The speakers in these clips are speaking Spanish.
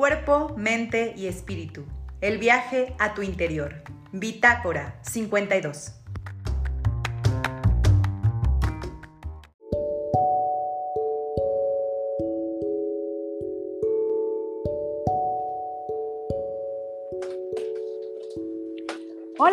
Cuerpo, mente y espíritu. El viaje a tu interior. Bitácora 52.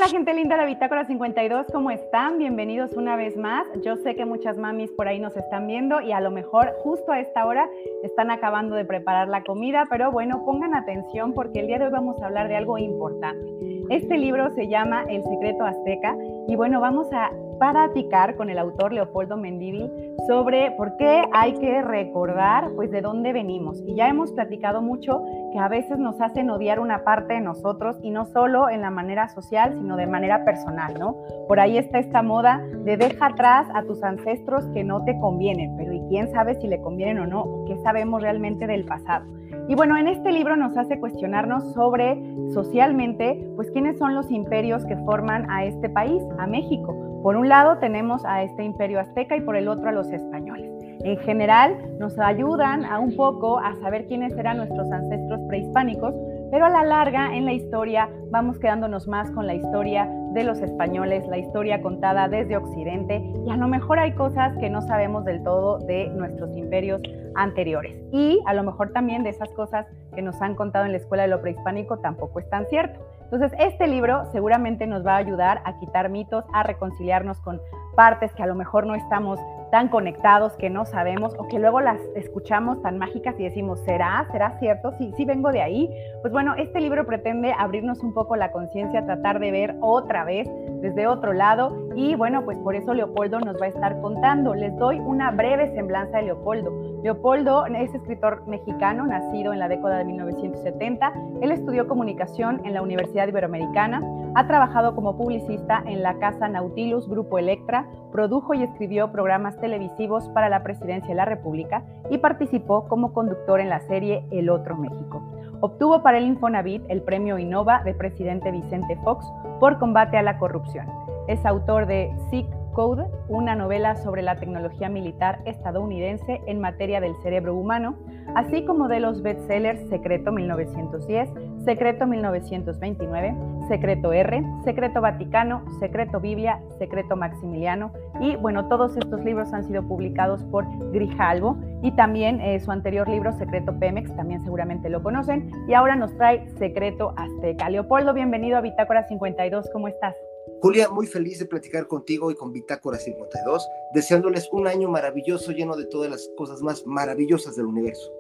Hola gente linda de Bitácora 52, ¿cómo están? Bienvenidos una vez más. Yo sé que muchas mamis por ahí nos están viendo y a lo mejor justo a esta hora están acabando de preparar la comida, pero bueno, pongan atención porque el día de hoy vamos a hablar de algo importante. Este libro se llama El secreto azteca y bueno, vamos a platicar con el autor Leopoldo Mendívil sobre por qué hay que recordar pues de dónde venimos. Y ya hemos platicado mucho que a veces nos hacen odiar una parte de nosotros y no solo en la manera social, sino de manera personal, ¿no? Por ahí está esta moda de deja atrás a tus ancestros que no te convienen, pero ¿y quién sabe si le convienen o no? ¿Qué sabemos realmente del pasado? Y bueno, en este libro nos hace cuestionarnos sobre socialmente, pues quiénes son los imperios que forman a este país, a México. Por un lado tenemos a este imperio azteca y por el otro a los españoles. En general nos ayudan a un poco a saber quiénes eran nuestros ancestros prehispánicos, pero a la larga en la historia vamos quedándonos más con la historia de los españoles, la historia contada desde Occidente y a lo mejor hay cosas que no sabemos del todo de nuestros imperios anteriores. Y a lo mejor también de esas cosas que nos han contado en la escuela de lo prehispánico tampoco es tan cierto. Entonces, este libro seguramente nos va a ayudar a quitar mitos, a reconciliarnos con partes que a lo mejor no estamos tan conectados, que no sabemos o que luego las escuchamos tan mágicas y decimos, ¿será? ¿Será cierto? Sí, vengo de ahí. Pues bueno, este libro pretende abrirnos un poco la conciencia, tratar de ver otra vez desde otro lado y bueno, pues por eso Leopoldo nos va a estar contando. Les doy una breve semblanza de Leopoldo. Leopoldo es escritor mexicano, nacido en la década de 1970. Él estudió comunicación en la Universidad Iberoamericana, ha trabajado como publicista en la Casa Nautilus Grupo Electra, produjo y escribió programas televisivos para la Presidencia de la República y participó como conductor en la serie El Otro México. Obtuvo para el Infonavit el premio Innova de presidente Vicente Fox por combate a la corrupción. Es autor de SIC Code, una novela sobre la tecnología militar estadounidense en materia del cerebro humano, así como de los bestsellers Secreto 1910, Secreto 1929, Secreto R, Secreto Vaticano, Secreto Biblia, Secreto Maximiliano y bueno, todos estos libros han sido publicados por Grijalvo y también eh, su anterior libro Secreto Pemex, también seguramente lo conocen y ahora nos trae Secreto Azteca. Leopoldo, bienvenido a Bitácora 52, ¿cómo estás? Julia, muy feliz de platicar contigo y con Bitácora 52, deseándoles un año maravilloso lleno de todas las cosas más maravillosas del universo.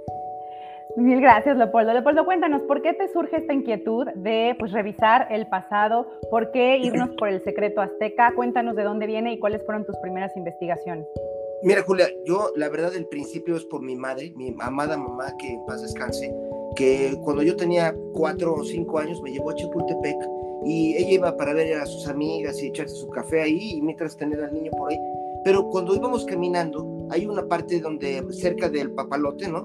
Mil gracias, Leopoldo. Leopoldo, cuéntanos, ¿por qué te surge esta inquietud de pues, revisar el pasado? ¿Por qué irnos por el secreto azteca? Cuéntanos de dónde viene y cuáles fueron tus primeras investigaciones. Mira, Julia, yo la verdad el principio es por mi madre, mi amada mamá, que en paz descanse, que cuando yo tenía cuatro o cinco años me llevó a Chapultepec y ella iba para ver a sus amigas y echarse su café ahí y mientras tener al niño por ahí. Pero cuando íbamos caminando, hay una parte donde cerca del papalote, ¿no?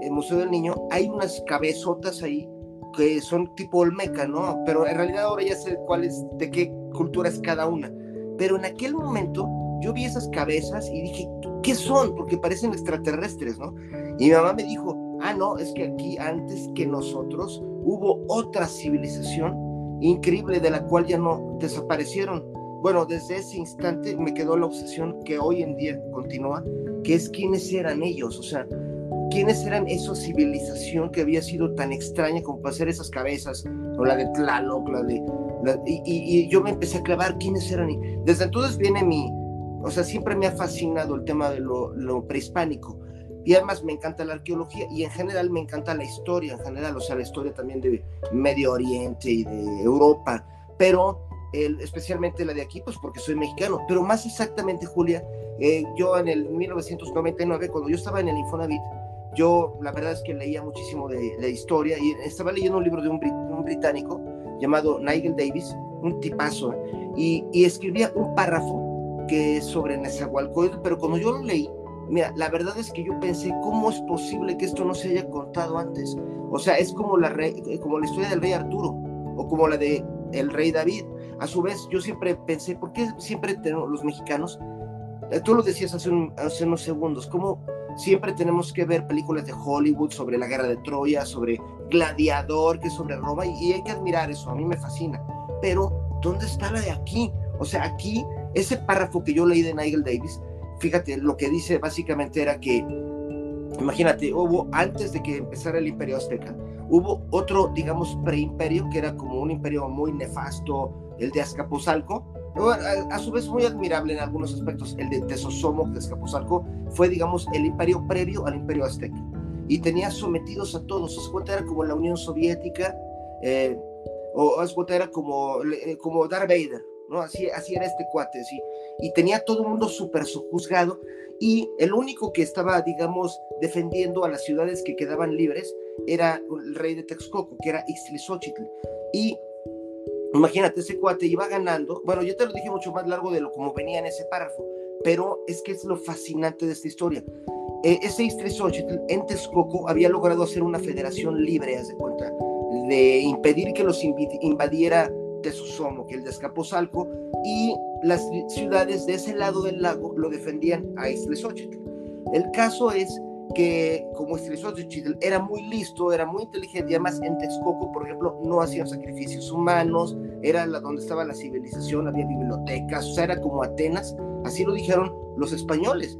El Museo del Niño, hay unas cabezotas ahí que son tipo olmeca, ¿no? Pero en realidad ahora ya sé cuál es, de qué cultura es cada una. Pero en aquel momento yo vi esas cabezas y dije, ¿qué son? Porque parecen extraterrestres, ¿no? Y mi mamá me dijo, ah, no, es que aquí antes que nosotros hubo otra civilización increíble de la cual ya no desaparecieron. Bueno, desde ese instante me quedó la obsesión que hoy en día continúa, que es quiénes eran ellos, o sea, quiénes eran esa civilización que había sido tan extraña como para hacer esas cabezas, o la de Tlaloc, la de... y, yo me empecé a clavar quiénes eran. Y desde entonces viene mi... O sea, siempre me ha fascinado el tema de lo prehispánico y además me encanta la arqueología y en general me encanta la historia, en general, o sea, la historia también de Medio Oriente y de Europa, pero especialmente la de aquí, pues porque soy mexicano, pero más exactamente, Julia, eh, yo en el 1999, cuando yo estaba en el Infonavit, yo la verdad es que leía muchísimo de, de historia y estaba leyendo un libro de un, un, británico llamado Nigel Davis, un tipazo, y, y escribía un párrafo que sobre Nezahualcóyotl, pero cuando yo lo leí, Mira, la verdad es que yo pensé, ¿cómo es posible que esto no se haya contado antes? O sea, es como la, eh, como la historia del rey Arturo o como la de el rey David. A su vez, yo siempre pensé, ¿por qué siempre tenemos los mexicanos? Eh, tú lo decías hace, hace unos segundos, ¿cómo siempre tenemos que ver películas de Hollywood sobre la guerra de Troya, sobre Gladiador, que sobre Roma, y, hay que admirar eso, a mí me fascina. Pero, ¿dónde está la de aquí? O sea, aquí, ese párrafo que yo leí de Nigel Davis, fíjate, lo que dice básicamente era que, imagínate, hubo, antes de que empezara el imperio azteca, hubo otro, digamos, preimperio, que era como un imperio muy nefasto, el de Azcapotzalco, a, su vez muy admirable en algunos aspectos. El de Tesosomoc de Escaposalco fue, digamos, el imperio previo al imperio azteca y tenía sometidos a todos. Escueta era como la Unión Soviética eh, o Escueta era como, eh, como Darth Vader, ¿no? Así, así era este cuate, ¿sí? Y tenía todo el mundo súper juzgado y el único que estaba, digamos, defendiendo a las ciudades que quedaban libres era el rey de Texcoco, que era Ixtlilxóchitl. Y Imagínate, ese cuate iba ganando. Bueno, yo te lo dije mucho más largo de lo como venía en ese párrafo, pero es que es lo fascinante de esta historia. Eh, ese Xochitl en Texcoco había logrado hacer una federación libre, haz de cuenta, de impedir que los invadiera Tezosomo, que el de Escaposalco, y las ciudades de ese lado del lago lo defendían a Xochitl. El caso es que como Xochitl era muy listo, era muy inteligente, y además en Texcoco, por ejemplo, no hacían sacrificios humanos, era la, donde estaba la civilización, había bibliotecas, o sea, era como Atenas, así lo dijeron los españoles.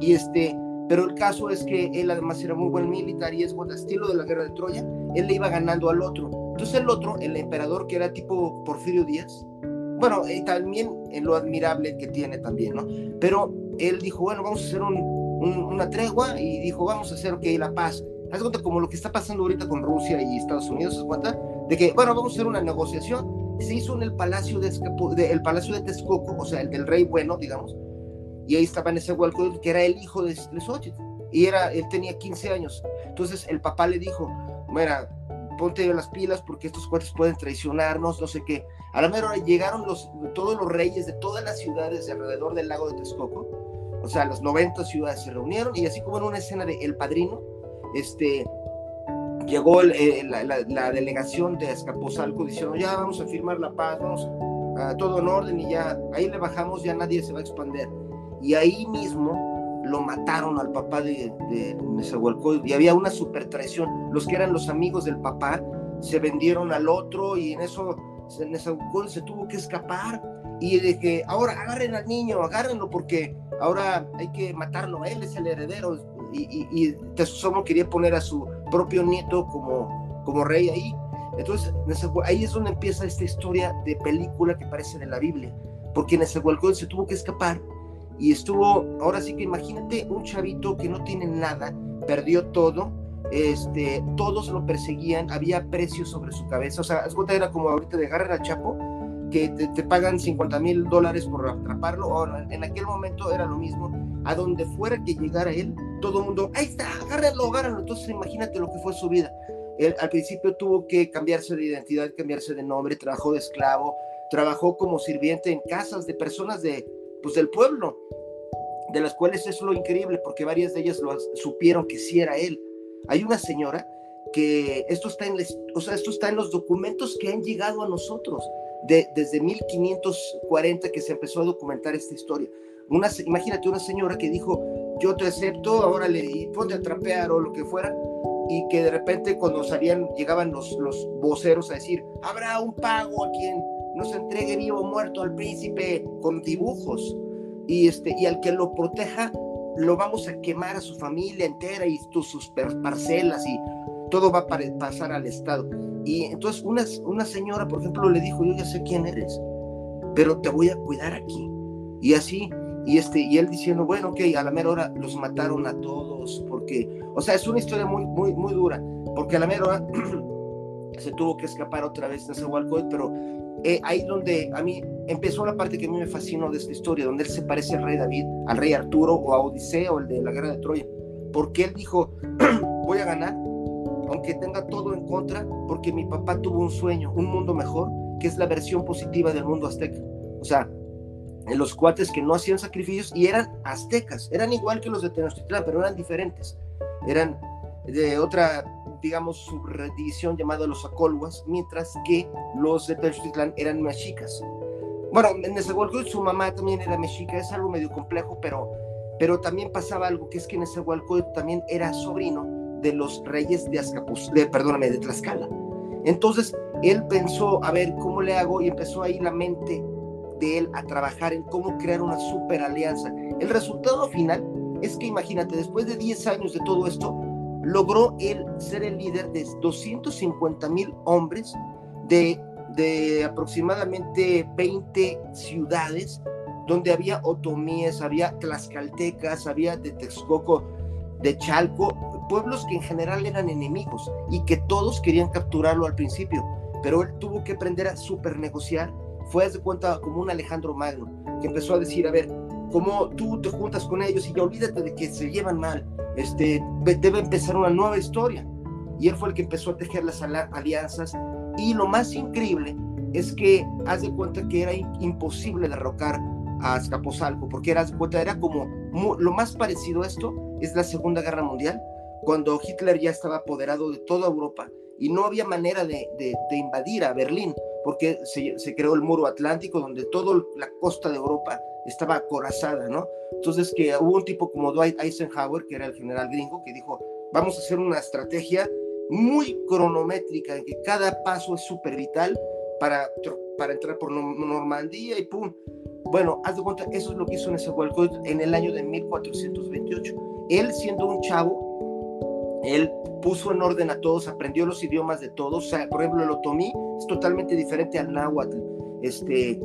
Y este, pero el caso es que él además era muy buen militar y es buen estilo de la guerra de Troya, él le iba ganando al otro. Entonces el otro, el emperador que era tipo Porfirio Díaz, bueno, y también en lo admirable que tiene también, ¿no? Pero él dijo, bueno, vamos a hacer un, una tregua y dijo, vamos a hacer, ok, la paz. Haz cuenta como lo que está pasando ahorita con Rusia y Estados Unidos, ¿se cuenta? De que, bueno, vamos a hacer una negociación. Se hizo en el palacio de, el palacio de Texcoco, o sea, el del rey bueno, digamos, y ahí estaba en ese hueco que era el hijo de Xochitl, y era, él tenía 15 años. Entonces el papá le dijo, mira, ponte las pilas porque estos cuates pueden traicionarnos, no sé qué. A la mera hora llegaron los, todos los reyes de todas las ciudades de alrededor del lago de Texcoco o sea, las 90 ciudades se reunieron y así como en una escena de El Padrino, este, llegó eh, la, delegación de Escaposalco diciendo, ya vamos a firmar la paz, vamos a todo en orden y ya, ahí le bajamos, ya nadie se va a expandir. Y ahí mismo lo mataron al papá de, de y había una super traición. Los que eran los amigos del papá se vendieron al otro y en eso Nezahualcóyotl se tuvo que escapar y de que ahora agarren al niño, agárrenlo porque ahora hay que matarlo, él es el heredero. Y, y, y quería poner a su propio nieto como, como rey ahí. Entonces, ahí es donde empieza esta historia de película que parece de la Biblia, porque Nezahualcóyotl se tuvo que escapar y estuvo, ahora sí que imagínate un chavito que no tiene nada, perdió todo, este, todos lo perseguían, había precios sobre su cabeza, o sea, era como ahorita de agarrar al Chapo, que te, pagan 50 mil dólares por atraparlo. Ahora, en aquel momento era lo mismo. A donde fuera que llegara él, todo el mundo, ahí está, agárralo, agárralo. Entonces imagínate lo que fue su vida. Él al principio tuvo que cambiarse de identidad, cambiarse de nombre, trabajó de esclavo, trabajó como sirviente en casas de personas de, pues, del pueblo, de las cuales es lo increíble, porque varias de ellas lo supieron que sí era él. Hay una señora que esto está en, o sea, esto está en los documentos que han llegado a nosotros desde 1540 que se empezó a documentar esta historia. Una, imagínate una señora que dijo, yo te acepto, ahora le ponte a trapear o lo que fuera, y que de repente cuando salían, llegaban los, los voceros a decir, habrá un pago a quien nos entregue vivo o muerto al príncipe con dibujos, y, este, y al que lo proteja, lo vamos a quemar a su familia entera y sus parcelas y todo va a pasar al Estado. Y entonces una, una señora, por ejemplo, le dijo, yo ya sé quién eres, pero te voy a cuidar aquí. Y así, y, este, y él diciendo, bueno, ok, a la mera hora los mataron a todos, porque, o sea, es una historia muy, muy, muy dura, porque a la mera hora se tuvo que escapar otra vez de Nezahualcóyotl, pero eh, ahí donde a mí empezó la parte que a mí me fascinó de esta historia, donde él se parece al rey David, al rey Arturo o a Odiseo, el de la guerra de Troya, porque él dijo, voy a ganar, aunque tenga todo en contra, porque mi papá tuvo un sueño, un mundo mejor, que es la versión positiva del mundo azteca. O sea, en los cuates que no hacían sacrificios y eran aztecas, eran igual que los de Tenochtitlán, pero eran diferentes. Eran de otra, digamos, subdivisión llamada los acolhuas, mientras que los de Tenochtitlán eran mexicas. Bueno, en Nezahualcóyotl su mamá también era mexica, es algo medio complejo, pero pero también pasaba algo que es que Nezahualcóyotl también era sobrino de los reyes de Azcapuz, de, perdóname, de Tlaxcala. Entonces él pensó, a ver, ¿cómo le hago? Y empezó ahí la mente de él a trabajar en cómo crear una super alianza. El resultado final es que imagínate, después de 10 años de todo esto, logró él ser el líder de 250 mil hombres de, de aproximadamente 20 ciudades donde había otomíes, había tlaxcaltecas, había de Texcoco, de Chalco, pueblos que en general eran enemigos y que todos querían capturarlo al principio, pero él tuvo que aprender a super negociar. Fue, de cuenta, como un Alejandro Magno, que empezó a decir, a ver, como tú te juntas con ellos y ya olvídate de que se llevan mal, este, debe empezar una nueva historia. Y él fue el que empezó a tejer las alianzas. Y lo más increíble es que haz de cuenta que era imposible derrocar a Azcapotzalco, porque era, era como lo más parecido a esto es la Segunda Guerra Mundial, cuando Hitler ya estaba apoderado de toda Europa y no había manera de, invadir a Berlín, porque se, creó el muro atlántico donde toda la costa de Europa estaba acorazada, ¿no? Entonces que hubo un tipo como Dwight Eisenhower, que era el general gringo, que dijo, vamos a hacer una estrategia muy cronométrica, en que cada paso es súper vital para, para entrar por Normandía y pum, bueno, haz de cuenta, eso es lo que hizo Nezahualcóyotl en el año de 1428. Él, siendo un chavo, él puso en orden a todos, aprendió los idiomas de todos. O sea, por ejemplo, el otomí es totalmente diferente al náhuatl. Este,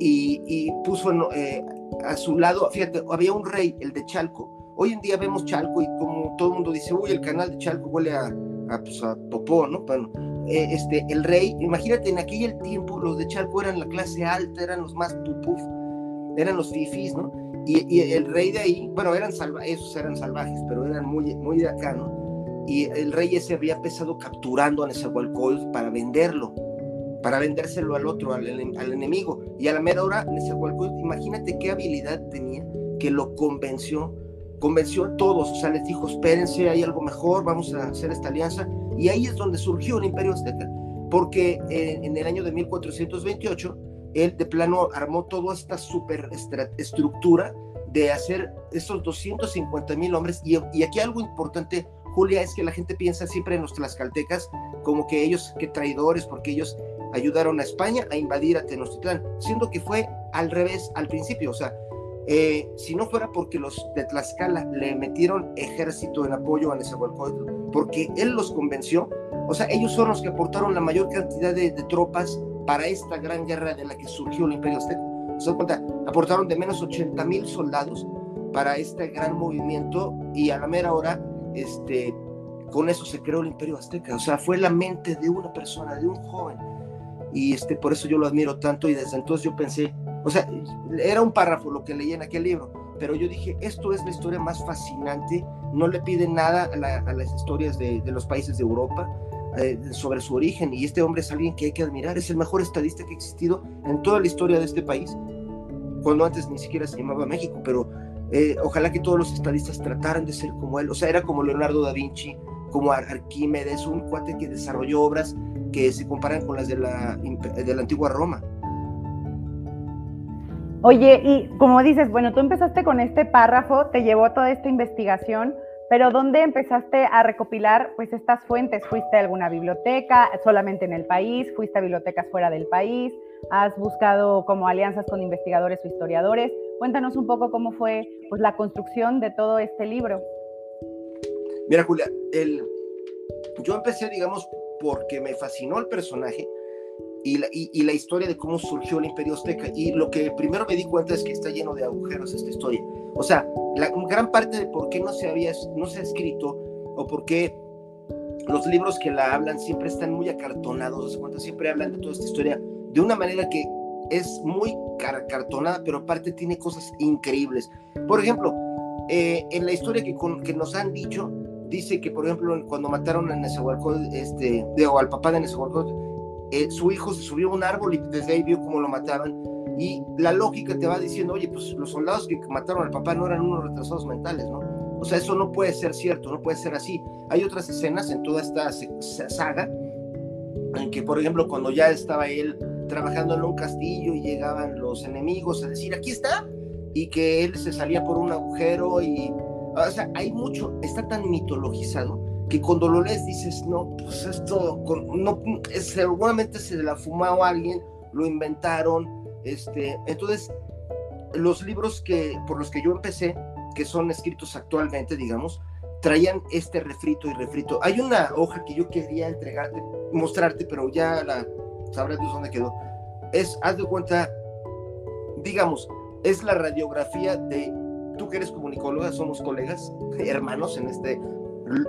y, puso eh, a su lado, fíjate, había un rey, el de Chalco. Hoy en día vemos Chalco y como todo el mundo dice, uy, el canal de Chalco huele a, a, pues, popó, ¿no? Bueno, eh, este, el rey, imagínate, en aquel tiempo los de Chalco eran la clase alta, eran los más pupuf eran los fifis, ¿no? Y, el rey de ahí, bueno, eran salvajes, esos eran salvajes, pero eran muy, muy de acá, ¿no? Y el rey ese había empezado capturando a Nezahualcóyotl para venderlo, para vendérselo al otro, al, al enemigo. Y a la mera hora, Nezahualcóyotl, imagínate qué habilidad tenía que lo convenció, convenció a todos, o sea, les dijo, espérense, hay algo mejor, vamos a hacer esta alianza. Y ahí es donde surgió el imperio azteca, porque en, en el año de 1428 él de plano armó toda esta super estructura de hacer esos 250 mil hombres. Y, y, aquí algo importante, Julia, es que la gente piensa siempre en los tlaxcaltecas como que ellos, que traidores, porque ellos ayudaron a España a invadir a Tenochtitlán, siendo que fue al revés al principio. O sea, eh, si no fuera porque los de Tlaxcala le metieron ejército en apoyo a Nezahualcóyotl, porque él los convenció, o sea, ellos son los que aportaron la mayor cantidad de, tropas para esta gran guerra de la que surgió el Imperio Azteca. Se cuenta, aportaron de menos 80 mil soldados para este gran movimiento y a la mera hora, este, con eso se creó el Imperio Azteca. O sea, fue la mente de una persona, de un joven. Y este, por eso yo lo admiro tanto y desde entonces yo pensé, o sea, era un párrafo lo que leí en aquel libro, pero yo dije, esto es la historia más fascinante, no le pide nada a, las historias de, de los países de Europa, eh, sobre su origen y este hombre es alguien que hay que admirar, es el mejor estadista que ha existido en toda la historia de este país, cuando antes ni siquiera se llamaba México, pero eh, ojalá que todos los estadistas trataran de ser como él, o sea, era como Leonardo da Vinci, como Arquímedes, un cuate que desarrolló obras que se comparan con las de la, de la antigua Roma. Oye, y como dices, bueno, tú empezaste con este párrafo, te llevó toda esta investigación, pero ¿dónde empezaste a recopilar pues estas fuentes? ¿Fuiste a alguna biblioteca solamente en el país? ¿Fuiste a bibliotecas fuera del país? ¿Has buscado como alianzas con investigadores o historiadores? Cuéntanos un poco cómo fue pues la construcción de todo este libro. Mira, Julia, el, yo empecé, digamos, porque me fascinó el personaje y la, y la historia de cómo surgió el Imperio Azteca. Y lo que primero me di cuenta es que está lleno de agujeros esta historia. O sea, la gran parte de por qué no se, había, no se ha escrito o por qué los libros que la hablan siempre están muy acartonados, siempre hablan de toda esta historia de una manera que es muy acartonada, pero aparte tiene cosas increíbles. Por ejemplo, eh, en la historia que, que, nos han dicho, dice que, por ejemplo, cuando mataron a este, o al papá de Nezahualcóyotl, eh, su hijo se subió a un árbol y desde ahí vio cómo lo mataban y la lógica te va diciendo, oye, pues los soldados que mataron al papá no eran unos retrasados mentales, ¿no? O sea, eso no puede ser cierto, no puede ser así. Hay otras escenas en toda esta saga en que, por ejemplo, cuando ya estaba él trabajando en un castillo y llegaban los enemigos a decir, aquí está, y que él se salía por un agujero y, o sea, hay mucho, está tan mitologizado que cuando lo lees dices, no, pues esto, no, seguramente se la fumó alguien, lo inventaron, este, entonces, los libros que, por los que yo empecé, que son escritos actualmente, digamos, traían este refrito y refrito. Hay una hoja que yo quería entregarte, mostrarte, pero ya la sabrás dónde quedó. Es, haz de cuenta, digamos, es la radiografía de, tú que eres comunicóloga, somos colegas, hermanos en este,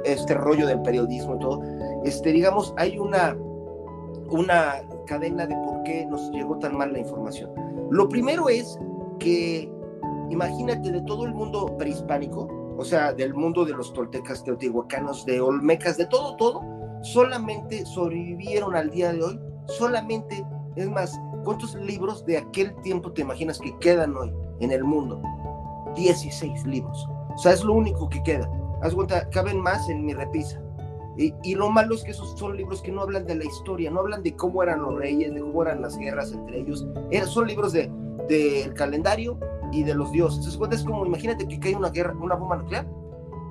este rollo del periodismo y todo. Este, digamos, hay una, una cadena de por qué nos llegó tan mal la información. Lo primero es que, imagínate, de todo el mundo prehispánico, o sea, del mundo de los toltecas, teotihuacanos, de olmecas, de todo, todo, solamente sobrevivieron al día de hoy, solamente, es más, ¿cuántos libros de aquel tiempo te imaginas que quedan hoy en el mundo? 16 libros. O sea, es lo único que queda. Haz cuenta, caben más en mi repisa. Y, lo malo es que esos son libros que no hablan de la historia, no hablan de cómo eran los reyes, de cómo eran las guerras entre ellos. son libros del de, calendario y de los dioses. Es como, imagínate que cae una guerra, una bomba nuclear,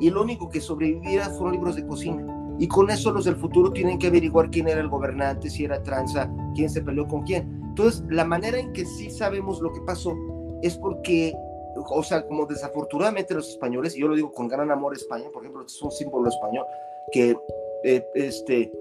y lo único que sobreviviera fueron libros de cocina. Y con eso los del futuro tienen que averiguar quién era el gobernante, si era tranza, quién se peleó con quién. Entonces, la manera en que sí sabemos lo que pasó es porque, o sea, como desafortunadamente los españoles, y yo lo digo con gran amor a España, por ejemplo, es un símbolo español, que, eh, este,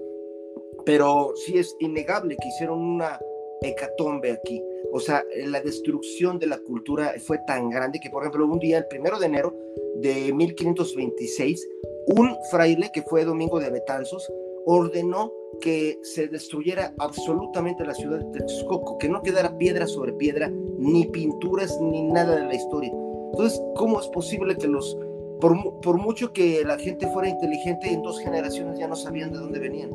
pero sí es innegable que hicieron una hecatombe aquí. O sea, la destrucción de la cultura fue tan grande que, por ejemplo, un día, el primero de enero de 1526, un fraile que fue Domingo de Betanzos ordenó que se destruyera absolutamente la ciudad de Texcoco, que no quedara piedra sobre piedra, ni pinturas, ni nada de la historia. Entonces, ¿cómo es posible que los, por, por mucho que la gente fuera inteligente, en dos generaciones ya no sabían de dónde venían?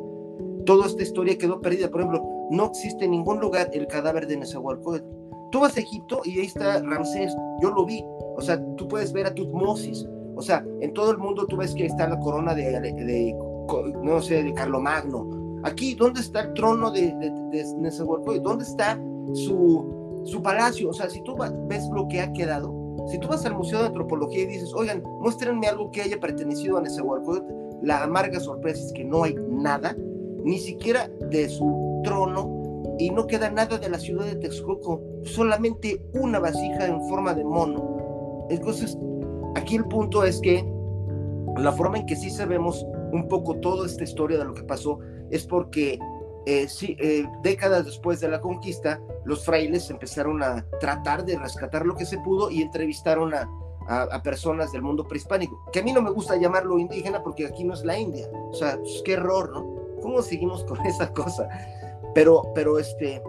Toda esta historia quedó perdida. Por ejemplo, no existe en ningún lugar el cadáver de Nezahualcóyotl. Tú vas a Egipto y ahí está Ramsés, yo lo vi. O sea, tú puedes ver a Tutmosis. O sea, en todo el mundo tú ves que está la corona de, no sé, de Carlomagno. Aquí, ¿dónde está el trono de, de? ¿Dónde está su, su palacio? O sea, si tú ves lo que ha quedado, si tú vas al Museo de Antropología y dices, oigan, muéstrenme algo que haya pertenecido a Nezahualcóyotl, la amarga sorpresa es que no hay nada, ni siquiera de su trono y no queda nada de la ciudad de Texcoco, solamente una vasija en forma de mono. Entonces, aquí el punto es que la forma en que sí sabemos un poco toda esta historia de lo que pasó es porque eh, sí, eh, décadas después de la conquista, los frailes empezaron a tratar de rescatar lo que se pudo y entrevistaron a, a, personas del mundo prehispánico, que a mí no me gusta llamarlo indígena porque aquí no es la India. O sea, pues, qué error, ¿no? ¿Cómo seguimos con esa cosa? Pero, pero este,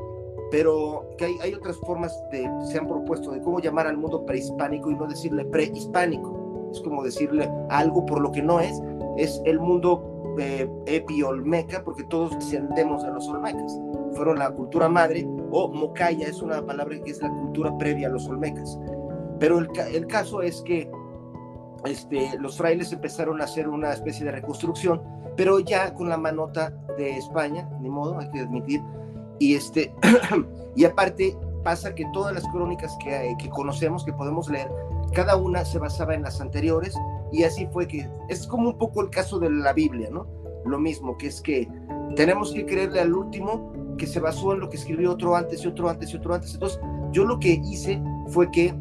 pero que hay, hay, otras formas de, se han propuesto de cómo llamar al mundo prehispánico y no decirle prehispánico. Es como decirle algo por lo que no es, es el mundo eh, epiolmeca, porque todos descendemos de los olmecas. Fueron la cultura madre, o mocaya es una palabra que es la cultura previa a los olmecas. Pero el, el caso es que este, los frailes empezaron a hacer una especie de reconstrucción pero ya con la manota de España, ni modo, hay que admitir. Y, este, y aparte pasa que todas las crónicas que, que conocemos, que podemos leer, cada una se basaba en las anteriores y así fue que es como un poco el caso de la Biblia, ¿no? Lo mismo, que es que tenemos que creerle al último que se basó en lo que escribió otro antes y otro antes y otro antes. Entonces, yo lo que hice fue que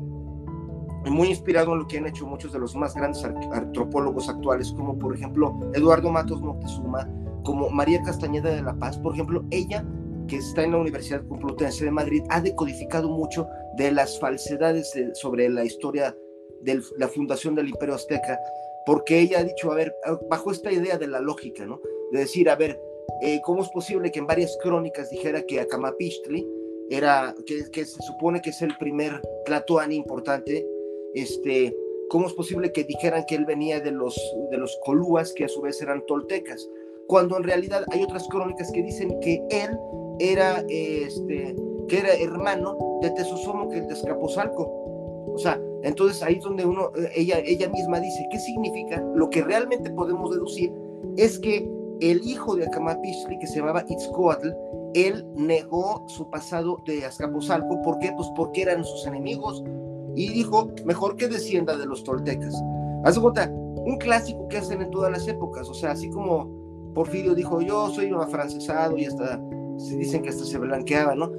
muy inspirado en lo que han hecho muchos de los más grandes antropólogos actuales, como por ejemplo Eduardo Matos Moctezuma, como María Castañeda de la Paz, por ejemplo, ella que está en la Universidad Complutense de Madrid, ha decodificado mucho de las falsedades sobre la historia de la fundación del Imperio Azteca, porque ella ha dicho, a ver, bajo esta idea de la lógica, ¿no? De decir, a ver, eh, ¿cómo es posible que en varias crónicas dijera que Acamapistli era, que, que se supone que es el primer Tlatoani importante, este, ¿cómo es posible que dijeran que él venía de los, de los colúas, que a su vez eran toltecas? Cuando en realidad hay otras crónicas que dicen que él era, este, que era hermano de Tesosomo, que el de Escapozalco. O sea, entonces ahí es donde uno, ella, ella misma dice, ¿qué significa? Lo que realmente podemos deducir es que el hijo de Acamapishli, que se llamaba Itzcoatl, él negó su pasado de Azcapotzalco. ¿Por qué? Pues porque eran sus enemigos y dijo, mejor que descienda de los toltecas. Haz cuenta, un clásico que hacen en todas las épocas, o sea, así como Porfirio dijo, yo soy un afrancesado y hasta se dicen que hasta se blanqueaba, ¿no?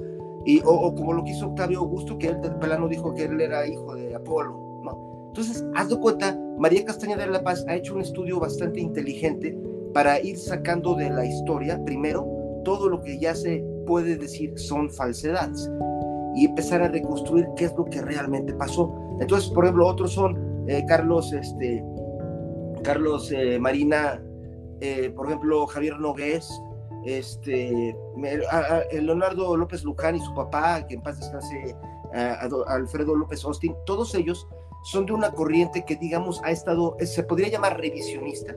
Y, o, como lo que hizo Octavio Augusto, que él del plano dijo que él era hijo de Apolo, ¿no? Entonces, haz de cuenta, María Castañeda de la Paz ha hecho un estudio bastante inteligente para ir sacando de la historia, primero, todo lo que ya se puede decir son falsedades y empezar a reconstruir qué es lo que realmente pasó. Entonces, por ejemplo, otros son eh, Carlos, este, Carlos eh, Marina, eh, por ejemplo, Javier Nogués, este, Leonardo López Luján y su papá, que en paz descanse, Alfredo López Austin, todos ellos son de una corriente que, digamos, ha estado, se podría llamar revisionista,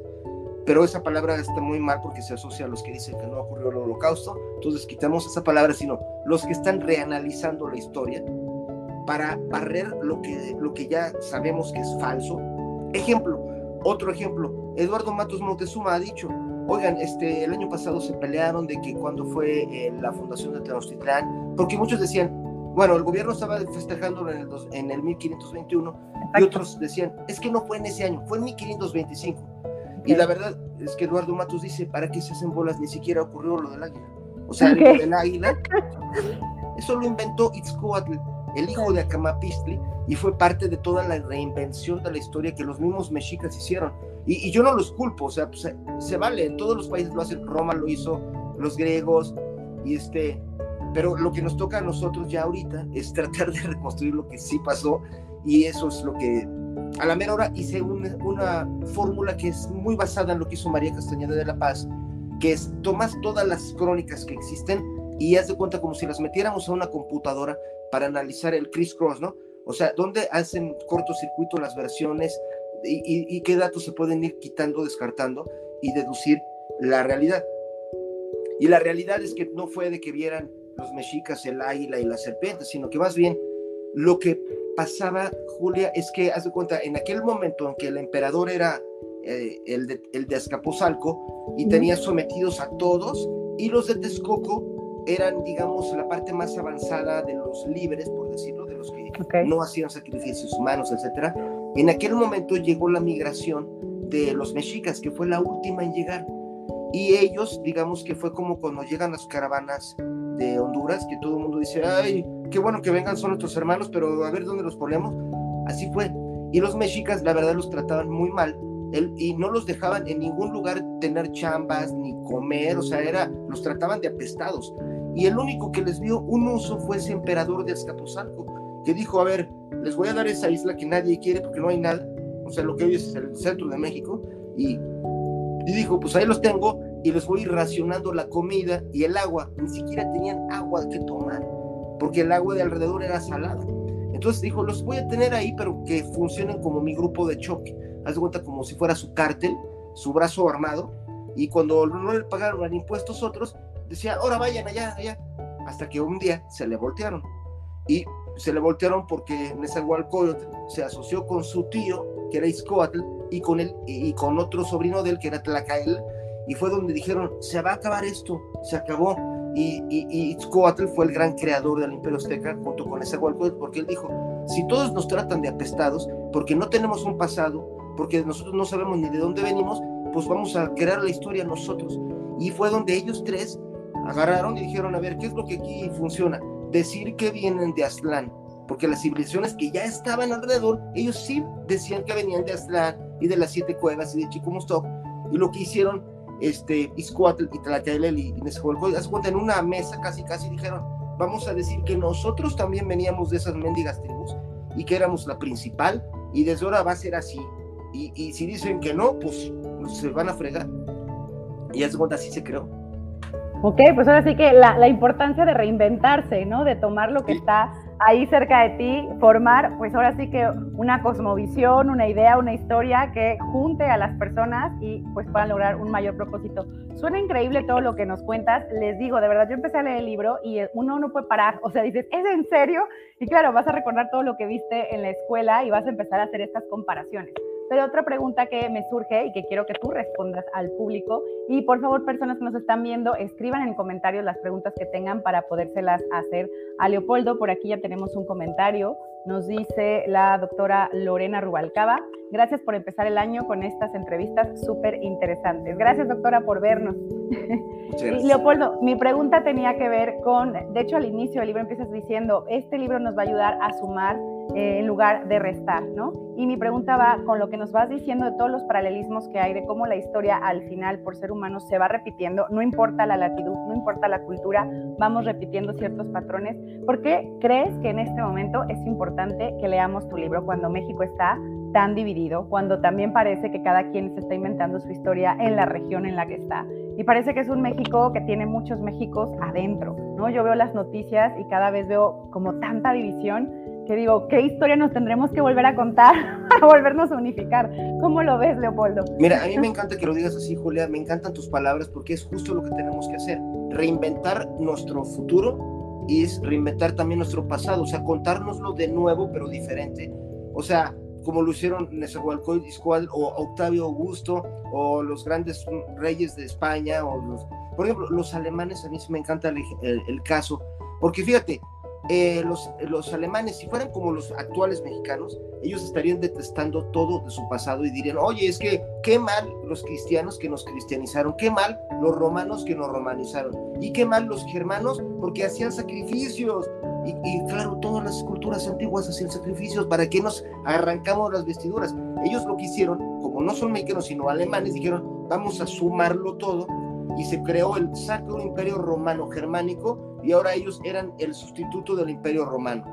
pero esa palabra está muy mal porque se asocia a los que dicen que no ocurrió el holocausto, entonces quitamos esa palabra, sino los que están reanalizando la historia para barrer lo que, lo que ya sabemos que es falso. Ejemplo, otro ejemplo, Eduardo Matos Montezuma ha dicho, oigan, este, el año pasado se pelearon de que cuando fue eh, la fundación de Tenochtitlán, porque muchos decían, bueno, el gobierno estaba festejándolo en el, en el 1521 y otros decían, es que no fue en ese año, fue en 1525 y la verdad es que Eduardo Matos dice, ¿para qué se hacen bolas? Ni siquiera ocurrió lo del águila. O sea, lo del águila, eso lo inventó Itzcoatl, el hijo de Acamapistli, y fue parte de toda la reinvención de la historia que los mismos mexicas hicieron. Y, yo no los culpo, o sea, pues, se, vale, en todos los países lo hacen, Roma lo hizo, los griegos, y este, pero lo que nos toca a nosotros ya ahorita es tratar de reconstruir lo que sí pasó, y eso es lo que a la mera hora hice una, fórmula que es muy basada en lo que hizo María Castañeda de la Paz, que es tomas todas las crónicas que existen y haz de cuenta como si las metiéramos a una computadora para analizar el criss-cross, ¿no? O sea, dónde hacen cortocircuito las versiones y, y qué datos se pueden ir quitando, descartando y deducir la realidad. Y la realidad es que no fue de que vieran los mexicas el águila y la serpiente, sino que más bien lo que pasaba, Julia, es que, haz de cuenta, en aquel momento en que el emperador era eh, el, de, el de Azcapotzalco y tenía sometidos a todos, y los de Texcoco eran, digamos, la parte más avanzada de los libres, por decirlo, de los que no hacían sacrificios humanos, etc. En aquel momento llegó la migración de los mexicas, que fue la última en llegar. Y ellos, digamos que fue como cuando llegan las caravanas de Honduras, que todo el mundo dice, ay, qué bueno que vengan, son nuestros hermanos, pero a ver dónde los ponemos. Así fue. Y los mexicas, la verdad, los trataban muy mal él, y no los dejaban en ningún lugar tener chambas ni comer, o sea, era, los trataban de apestados. Y el único que les dio un uso fue ese emperador de Azcapotzalco, que dijo, a ver, les voy a dar esa isla que nadie quiere porque no hay nada, o sea, lo que hoy es el centro de México, y, y dijo, pues ahí los tengo y les voy racionando la comida y el agua, ni siquiera tenían agua que tomar porque el agua de alrededor era salada. Entonces dijo, los voy a tener ahí, pero que funcionen como mi grupo de choque. Haz de cuenta como si fuera su cártel, su brazo armado, y cuando no le pagaron impuestos otros, decía, ahora vayan allá, allá, hasta que un día se le voltearon. Y se le voltearon porque Nezahualcóyotl se asoció con su tío, que era Izcoatl, y con, él, y con otro sobrino de él, que era Tlacael, y fue donde dijeron, se va a acabar esto, se acabó y, y, fue el gran creador del Imperio Azteca junto con ese Nezahualcóyotl, porque él dijo, si todos nos tratan de apestados, porque no tenemos un pasado, porque nosotros no sabemos ni de dónde venimos, pues vamos a crear la historia nosotros. Y fue donde ellos tres agarraron y dijeron, a ver, ¿qué es lo que aquí funciona? Decir que vienen de Aztlán, porque las civilizaciones que ya estaban alrededor, ellos sí decían que venían de Aztlán y de las siete cuevas y de Chicomostoc, y lo que hicieron este, Iscoatl y Tlacaelel y Nezahualcóyotl, hace cuenta, en una mesa casi casi dijeron, vamos a decir que nosotros también veníamos de esas mendigas tribus y que éramos la principal y desde ahora va a ser así. Y, y si dicen que no, pues, pues se van a fregar. Y hace cuenta, así se creó. Ok, pues ahora sí que la, la importancia de reinventarse, ¿no? De tomar lo que está ahí cerca de ti, formar, pues ahora sí que una cosmovisión, una idea, una historia que junte a las personas y pues puedan lograr un mayor propósito. Suena increíble todo lo que nos cuentas. Les digo, de verdad, yo empecé a leer el libro y uno no puede parar. O sea, dices, ¿es en serio? Y claro, vas a recordar todo lo que viste en la escuela y vas a empezar a hacer estas comparaciones. Pero otra pregunta que me surge y que quiero que tú respondas al público, y por favor, personas que nos están viendo, escriban en comentarios las preguntas que tengan para podérselas hacer a Leopoldo. Por aquí ya tenemos un comentario. Nos dice la doctora Lorena Rubalcaba. Gracias por empezar el año con estas entrevistas súper interesantes. Gracias, doctora, por vernos. Leopoldo, mi pregunta tenía que ver con, de hecho, al inicio del libro empiezas diciendo, este libro nos va a ayudar a sumar eh, en lugar de restar, ¿no? Y mi pregunta va con lo que nos vas diciendo de todos los paralelismos que hay, de cómo la historia al final, por ser humano, se va repitiendo, no importa la latitud, no importa la cultura, vamos repitiendo ciertos patrones. ¿Por qué crees que en este momento es importante que leamos tu libro cuando México está tan dividido, cuando también parece que cada quien se está inventando su historia en la región en la que está? Y parece que es un México que tiene muchos Méxicos adentro, ¿no? Yo veo las noticias y cada vez veo como tanta división que digo, ¿qué historia nos tendremos que volver a contar para volvernos a unificar? ¿Cómo lo ves, Leopoldo? Mira, a mí me encanta que lo digas así, Julia, me encantan tus palabras porque es justo lo que tenemos que hacer, reinventar nuestro futuro y es reinventar también nuestro pasado, o sea, contárnoslo de nuevo pero diferente, o sea, como lo hicieron Nezahualcóyotl o Octavio Augusto o los grandes reyes de España o los, por ejemplo, los alemanes, a mí me encanta el caso, porque fíjate, eh, los, los alemanes, si fueran como los actuales mexicanos, ellos estarían detestando todo de su pasado y dirían, oye, es que qué mal los cristianos que nos cristianizaron, qué mal los romanos que nos romanizaron, y qué mal los germanos porque hacían sacrificios. Y, y claro, todas las culturas antiguas hacían sacrificios, ¿para qué nos arrancamos las vestiduras? Ellos lo que hicieron, como no son mexicanos sino alemanes, dijeron, vamos a sumarlo todo y se creó el Sacro Imperio Romano Germánico y ahora ellos eran el sustituto del Imperio Romano.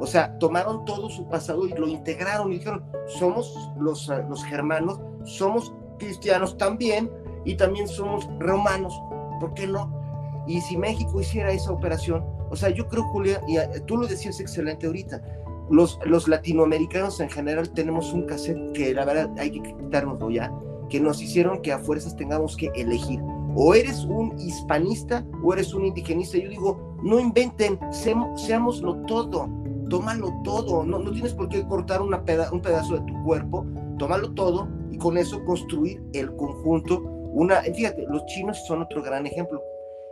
O sea, tomaron todo su pasado y lo integraron y dijeron, somos los, eh, los germanos, somos cristianos también y también somos romanos, ¿por qué no? Y si México hiciera esa operación, o sea, yo creo, Julia, y eh, tú lo decías excelente ahorita, los, los latinoamericanos en general tenemos un cassette que la verdad hay que quitárnoslo ya, que nos hicieron que a fuerzas tengamos que elegir o eres un hispanista o eres un indigenista. Yo digo, no inventen, seámoslo todo, tómalo todo, no, no tienes por qué cortar una un pedazo de tu cuerpo, tómalo todo y con eso construir el conjunto. Una, fíjate, los chinos son otro gran ejemplo.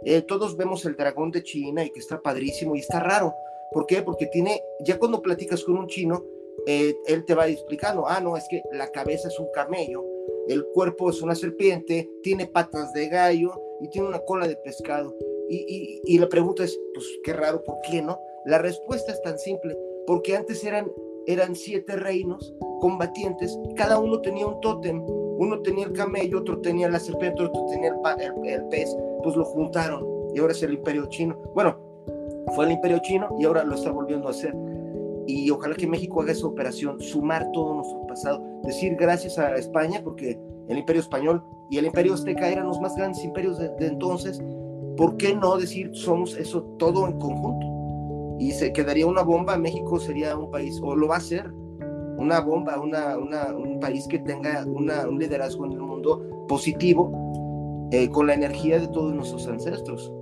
Eh, todos vemos el dragón de China y que está padrísimo y está raro. ¿Por qué? Porque tiene, ya cuando platicas con un chino, eh, él te va explicando, ah, no, es que la cabeza es un camello, el cuerpo es una serpiente, tiene patas de gallo y tiene una cola de pescado. Y, la pregunta es, pues qué raro, ¿por qué no? La respuesta es tan simple, porque antes eran, eran siete reinos combatientes, cada uno tenía un tótem, uno tenía el camello, otro tenía la serpiente, otro tenía el, el pez, pues lo juntaron y ahora es el imperio chino. Bueno, fue el imperio chino y ahora lo está volviendo a hacer y ojalá que México haga esa operación, sumar todo nuestro pasado, decir gracias a España, porque el imperio español y el imperio azteca eran los más grandes imperios de, entonces, ¿por qué no decir somos eso todo en conjunto? Y se quedaría una bomba, México sería un país, o lo va a ser, una bomba, una, un país que tenga una, un liderazgo en el mundo positivo, eh, con la energía de todos nuestros ancestros.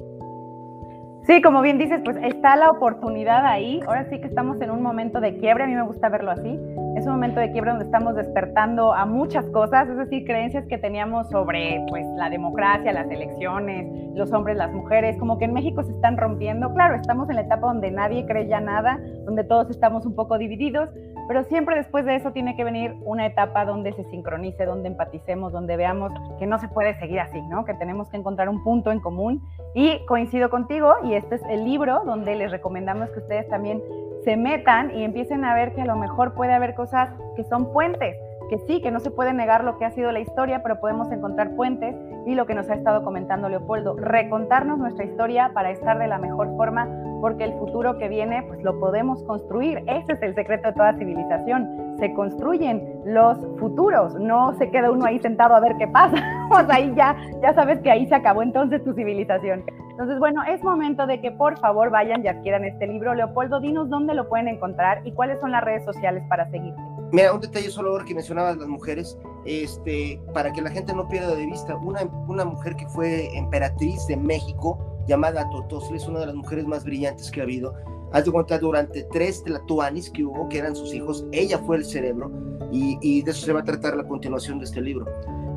Sí, como bien dices, pues está la oportunidad ahí. Ahora sí que estamos en un momento de quiebre, a mí me gusta verlo así. Es un momento de quiebre donde estamos despertando a muchas cosas, es decir, creencias que teníamos sobre pues la democracia, las elecciones, los hombres, las mujeres, como que en México se están rompiendo. Claro, estamos en la etapa donde nadie cree ya nada, donde todos estamos un poco divididos, pero siempre después de eso tiene que venir una etapa donde se sincronice, donde empaticemos, donde veamos que no se puede seguir así, ¿no? Que tenemos que encontrar un punto en común. Y coincido contigo, y este es el libro donde les recomendamos que ustedes también se metan y empiecen a ver que a lo mejor puede haber cosas que son puentes, que sí, que no se puede negar lo que ha sido la historia, pero podemos encontrar puentes y lo que nos ha estado comentando Leopoldo, recontarnos nuestra historia para estar de la mejor forma porque el futuro que viene pues lo podemos construir. Ese es el secreto de toda civilización. Se construyen los futuros, no se queda uno ahí sentado a ver qué pasa. pues ahí ya, ya sabes que ahí se acabó entonces tu civilización. Entonces, bueno, es momento de que por favor vayan y adquieran este libro. Leopoldo, dinos dónde lo pueden encontrar y cuáles son las redes sociales para seguirte. Mira, un detalle solo ahora que mencionabas las mujeres, este, para que la gente no pierda de vista, una, una mujer que fue emperatriz de México, llamada Totosli, es una de las mujeres más brillantes que ha habido. Haz de cuenta, durante tres tlatoanis que hubo, que eran sus hijos, ella fue el cerebro y, de eso se va a tratar la continuación de este libro,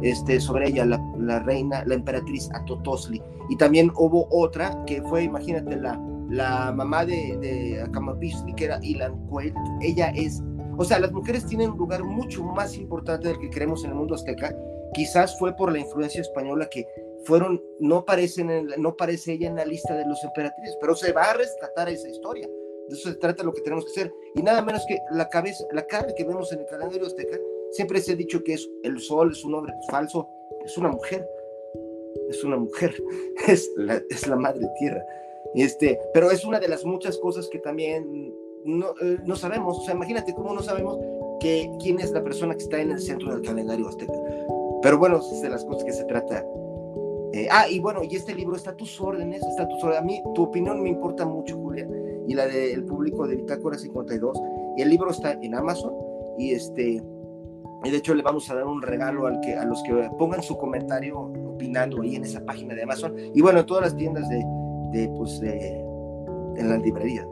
este, sobre ella, la, reina, la emperatriz Atotosli. Y también hubo otra que fue, imagínate, la, la mamá de, de que era Ilan Kuelt, ella es, o sea, las mujeres tienen un lugar mucho más importante del que creemos en el mundo azteca, quizás fue por la influencia española que fueron, no, aparecen no aparece ella en la lista de los emperatrices, pero se va a rescatar esa historia. De eso se trata lo que tenemos que hacer. Y nada menos que la cabeza, la cara que vemos en el calendario azteca, siempre se ha dicho que es el sol, es un hombre falso, es una mujer. Es una mujer, es la, es la madre tierra. Este, pero es una de las muchas cosas que también no, eh, no sabemos. O sea, imagínate cómo no sabemos que, quién es la persona que está en el centro del calendario azteca. Pero bueno, es de las cosas que se trata eh, ah, y bueno, y este libro está a tus órdenes, está a tus órdenes. A mí tu opinión me importa mucho, Julia, y la del público de Bitácora 52. Y el libro está en Amazon y este y de hecho le vamos a dar un regalo al que, a los que pongan su comentario opinando ahí en esa página de Amazon y bueno, en todas las tiendas de, de pues de, en las librerías.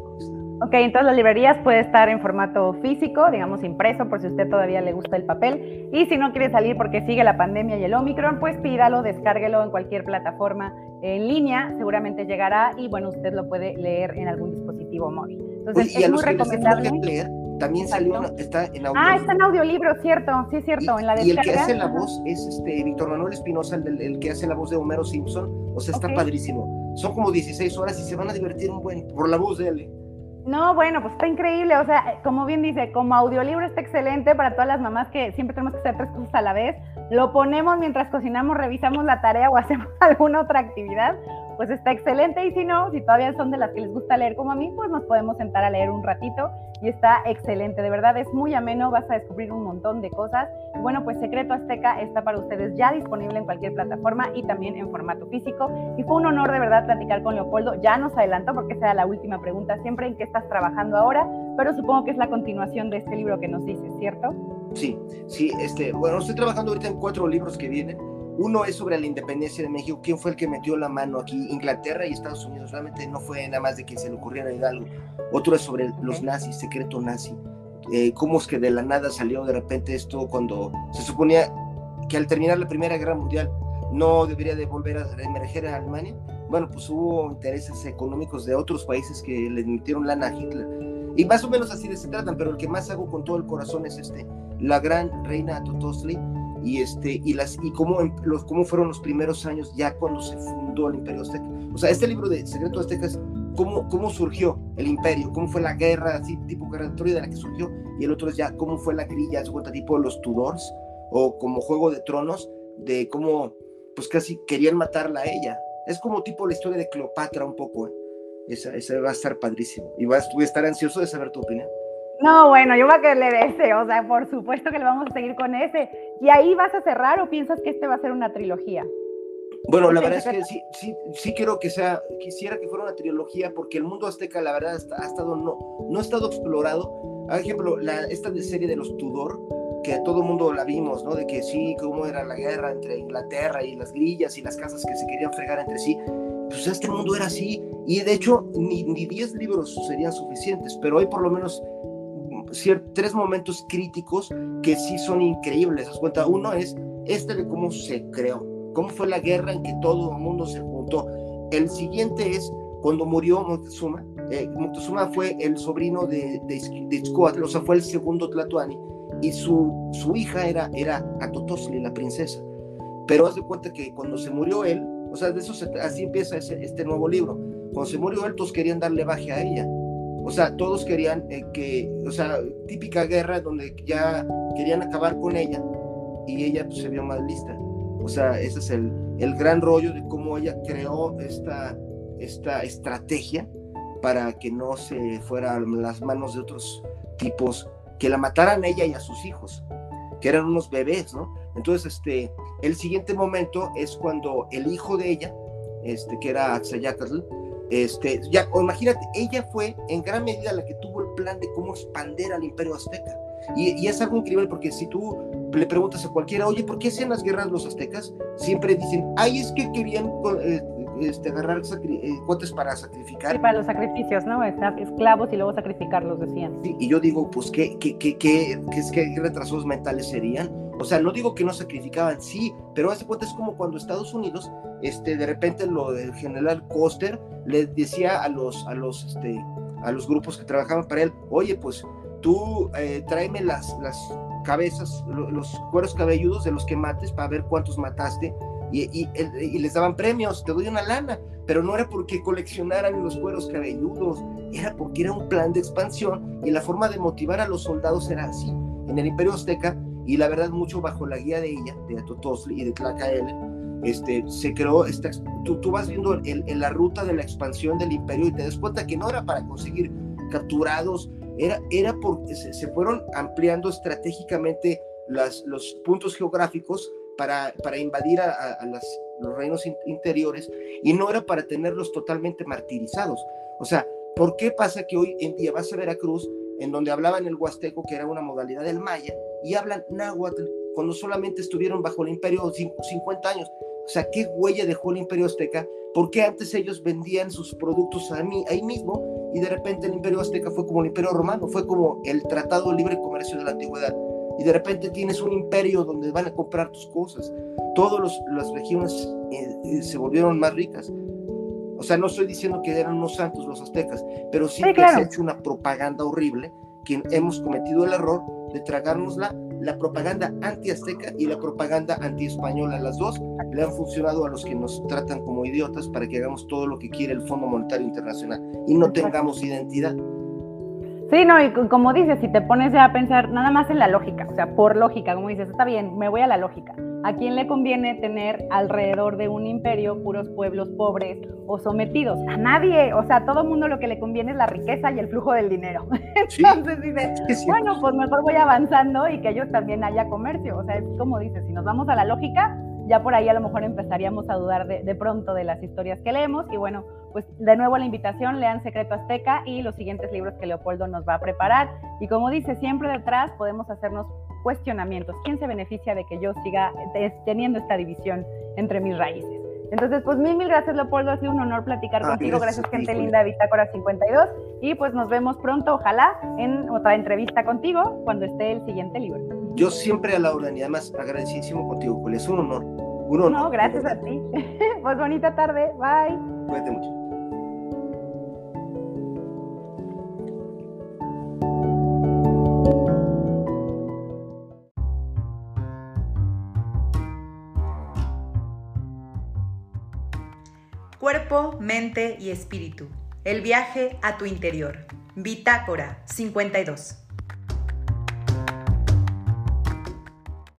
Ok, entonces las librerías puede estar en formato físico, digamos impreso, por si usted todavía le gusta el papel. Y si no quiere salir porque sigue la pandemia y el Omicron, pues pídalo, descárguelo en cualquier plataforma en línea, seguramente llegará y bueno, usted lo puede leer en algún dispositivo móvil. Entonces es muy recomendable. leer, también salió, está en audio. Ah, está en audiolibro, cierto, sí, cierto, y, en la Y el que hace la voz es este Víctor Manuel Espinosa, el, que hace la voz de Homero Simpson, o sea, está padrísimo. Son como 16 horas y se van a divertir un buen por la voz de él. No, bueno, pues está increíble. O sea, como bien dice, como audiolibro está excelente para todas las mamás que siempre tenemos que hacer tres cosas a la vez. Lo ponemos mientras cocinamos, revisamos la tarea o hacemos alguna otra actividad pues está excelente y si no, si todavía son de las que les gusta leer como a mí, pues nos podemos sentar a leer un ratito y está excelente, de verdad es muy ameno, vas a descubrir un montón de cosas. Bueno, pues Secreto Azteca está para ustedes ya disponible en cualquier plataforma y también en formato físico y fue un honor de verdad platicar con Leopoldo, ya nos adelantó porque esa era la última pregunta siempre, ¿en qué estás trabajando ahora? Pero supongo que es la continuación de este libro que nos dices, ¿cierto? Sí, sí, este, bueno, estoy trabajando ahorita en cuatro libros que vienen uno es sobre la independencia de México, quién fue el que metió la mano aquí, Inglaterra y Estados Unidos, realmente no fue nada más de que se le ocurriera Hidalgo. Otro es sobre los nazis, secreto nazi, eh, cómo es que de la nada salió de repente esto cuando se suponía que al terminar la Primera Guerra Mundial no debería de volver a emerger a Alemania. Bueno, pues hubo intereses económicos de otros países que le metieron lana a Hitler. Y más o menos así de se tratan, pero el que más hago con todo el corazón es este, la gran reina Totosli, y este y las y cómo em, los cómo fueron los primeros años ya cuando se fundó el Imperio Azteca. O sea, este libro de Secreto Azteca es cómo, cómo surgió el imperio, cómo fue la guerra, así tipo guerra de la que surgió, y el otro es ya cómo fue la grilla, se cuenta tipo los Tudors o como Juego de Tronos de cómo pues casi querían matarla a ella. Es como tipo la historia de Cleopatra un poco. ¿eh? Esa, esa va a estar padrísimo. Y vas, voy a estar ansioso de saber tu opinión. No, bueno, yo voy a querer ese, o sea, por supuesto que le vamos a seguir con ese. ¿Y ahí vas a cerrar o piensas que este va a ser una trilogía? Bueno, la verdad es que sí, sí, sí quiero que sea, quisiera que fuera una trilogía porque el mundo azteca, la verdad, ha estado, no, no ha estado explorado. Por ejemplo, la, esta serie de los Tudor, que todo el mundo la vimos, ¿no? De que sí, cómo era la guerra entre Inglaterra y las grillas y las casas que se querían fregar entre sí. Pues este mundo era así. Y de hecho, ni 10 libros serían suficientes, pero hoy por lo menos tres momentos críticos que sí son increíbles. ¿Das cuenta? Uno es este de cómo se creó, cómo fue la guerra en que todo el mundo se juntó. El siguiente es cuando murió Moctezuma. Eh, Moctezuma fue el sobrino de, de, de o sea, fue el segundo Tlatoani, y su, su hija era, era Atotosli, la princesa. Pero haz de cuenta que cuando se murió él, o sea, de eso así empieza este nuevo libro. Cuando se murió él, todos querían darle baje a ella o sea, todos querían eh, que, o sea, típica guerra donde ya querían acabar con ella y ella pues, se vio más lista. O sea, ese es el, el gran rollo de cómo ella creó esta, esta estrategia para que no se fuera a las manos de otros tipos que la mataran a ella y a sus hijos, que eran unos bebés, ¿no? Entonces, este, el siguiente momento es cuando el hijo de ella, este, que era Axayacatl, este, ya, imagínate, ella fue en gran medida la que tuvo el plan de cómo expandir al imperio azteca. Y, es algo increíble porque si tú le preguntas a cualquiera, oye, ¿por qué hacían las guerras los aztecas? Siempre dicen, ay, es que querían eh, este, agarrar eh, cuotes para sacrificar. Sí, para los sacrificios, ¿no? Esclavos y luego sacrificarlos, decían. Sí, y yo digo, pues, ¿qué, qué, qué, qué, qué retrasos mentales serían? O sea, no digo que no sacrificaban, sí, pero hace cuenta es como cuando Estados Unidos, este, de repente lo del general Coster le decía a los, a los, este, a los grupos que trabajaban para él, oye, pues tú eh, tráeme las, las cabezas, los cueros cabelludos de los que mates para ver cuántos mataste y, les daban premios, te doy una lana, pero no era porque coleccionaran los cueros cabelludos, era porque era un plan de expansión y la forma de motivar a los soldados era así. En el Imperio Azteca, y la verdad mucho bajo la guía de ella, de Atotosli y de Tlacael, este, se creó, esta, tú, tú vas viendo en la ruta de la expansión del imperio y te das cuenta que no era para conseguir capturados, era, era porque se, fueron ampliando estratégicamente las, los puntos geográficos para, para invadir a, los reinos interiores y no era para tenerlos totalmente martirizados. O sea, ¿por qué pasa que hoy en día vas a Veracruz, en donde hablaban el huasteco, que era una modalidad del maya, y hablan náhuatl cuando solamente estuvieron bajo el imperio 50 años? O sea, ¿qué huella dejó el imperio azteca? ¿Por qué antes ellos vendían sus productos a mí, ahí mismo y de repente el imperio azteca fue como el imperio romano, fue como el tratado de libre comercio de la antigüedad? Y de repente tienes un imperio donde van a comprar tus cosas. Todas las regiones eh, eh, se volvieron más ricas. O sea, no estoy diciendo que eran unos santos los aztecas, pero sí, que se ha hecho una propaganda horrible, que hemos cometido el error de tragárnosla la propaganda anti-azteca y la propaganda anti-española. Las dos le han funcionado a los que nos tratan como idiotas para que hagamos todo lo que quiere el Fondo Monetario Internacional y no tengamos identidad. Sí, no, y como dices, si te pones ya a pensar nada más en la lógica, o sea, por lógica, como dices, está bien, me voy a la lógica. ¿A quién le conviene tener alrededor de un imperio puros pueblos pobres o sometidos? A nadie. O sea, a todo mundo lo que le conviene es la riqueza y el flujo del dinero. Entonces dices, bueno, pues mejor voy avanzando y que ellos también haya comercio. O sea, es como dices, si nos vamos a la lógica, ya por ahí a lo mejor empezaríamos a dudar de, pronto de las historias que leemos. Y bueno, pues de nuevo la invitación, lean Secreto Azteca y los siguientes libros que Leopoldo nos va a preparar. Y como dice, siempre detrás podemos hacernos cuestionamientos. ¿Quién se beneficia de que yo siga teniendo esta división entre mis raíces? Entonces, pues mil, mil gracias, Leopoldo. Ha sido un honor platicar ah, contigo. Gracias, gente linda de Bitácora 52. Y pues nos vemos pronto, ojalá, en otra entrevista contigo cuando esté el siguiente libro. Yo siempre a la orden y además agradecidísimo contigo, Julia. Es un honor. Un honor. No, gracias a ti. pues bonita tarde. Bye. Cuídate mucho. Cuerpo, mente y espíritu. El viaje a tu interior. Bitácora 52.